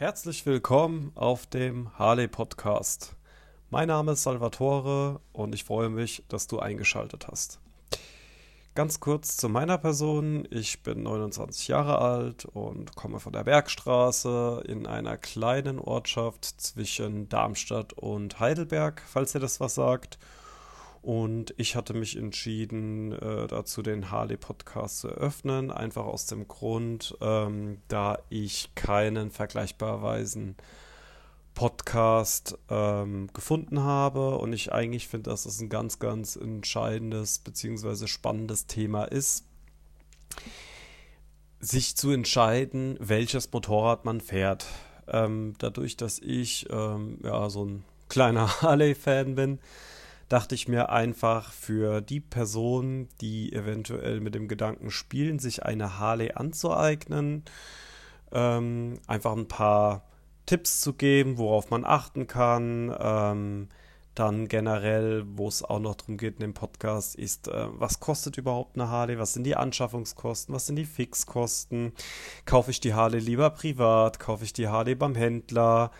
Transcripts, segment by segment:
Herzlich willkommen auf dem Harley Podcast. Mein Name ist Salvatore und ich freue mich, dass du eingeschaltet hast. Ganz kurz zu meiner Person. Ich bin 29 Jahre alt und komme von der Bergstraße in einer kleinen Ortschaft zwischen Darmstadt und Heidelberg, falls ihr das was sagt. Und ich hatte mich entschieden, äh, dazu den Harley-Podcast zu eröffnen, einfach aus dem Grund, ähm, da ich keinen vergleichbarweisen Podcast ähm, gefunden habe und ich eigentlich finde, dass es ein ganz, ganz entscheidendes bzw. spannendes Thema ist, sich zu entscheiden, welches Motorrad man fährt. Ähm, dadurch, dass ich ähm, ja so ein kleiner Harley-Fan bin, dachte ich mir einfach für die Personen, die eventuell mit dem Gedanken spielen, sich eine Harley anzueignen, ähm, einfach ein paar Tipps zu geben, worauf man achten kann. Ähm, dann generell, wo es auch noch darum geht in dem Podcast, ist, äh, was kostet überhaupt eine Harley? Was sind die Anschaffungskosten? Was sind die Fixkosten? Kaufe ich die Harley lieber privat? Kaufe ich die Harley beim Händler?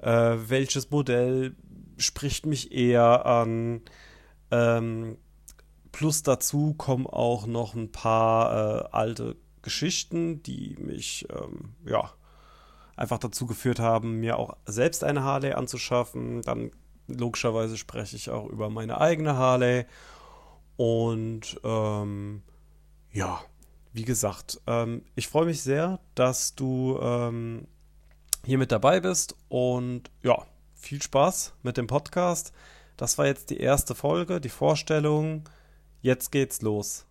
Äh, welches Modell spricht mich eher an. Ähm, plus dazu kommen auch noch ein paar äh, alte Geschichten, die mich ähm, ja einfach dazu geführt haben, mir auch selbst eine Harley anzuschaffen. Dann logischerweise spreche ich auch über meine eigene Harley. Und ähm, ja, wie gesagt, ähm, ich freue mich sehr, dass du ähm, hier mit dabei bist. Und ja, viel Spaß mit dem Podcast. Das war jetzt die erste Folge, die Vorstellung. Jetzt geht's los.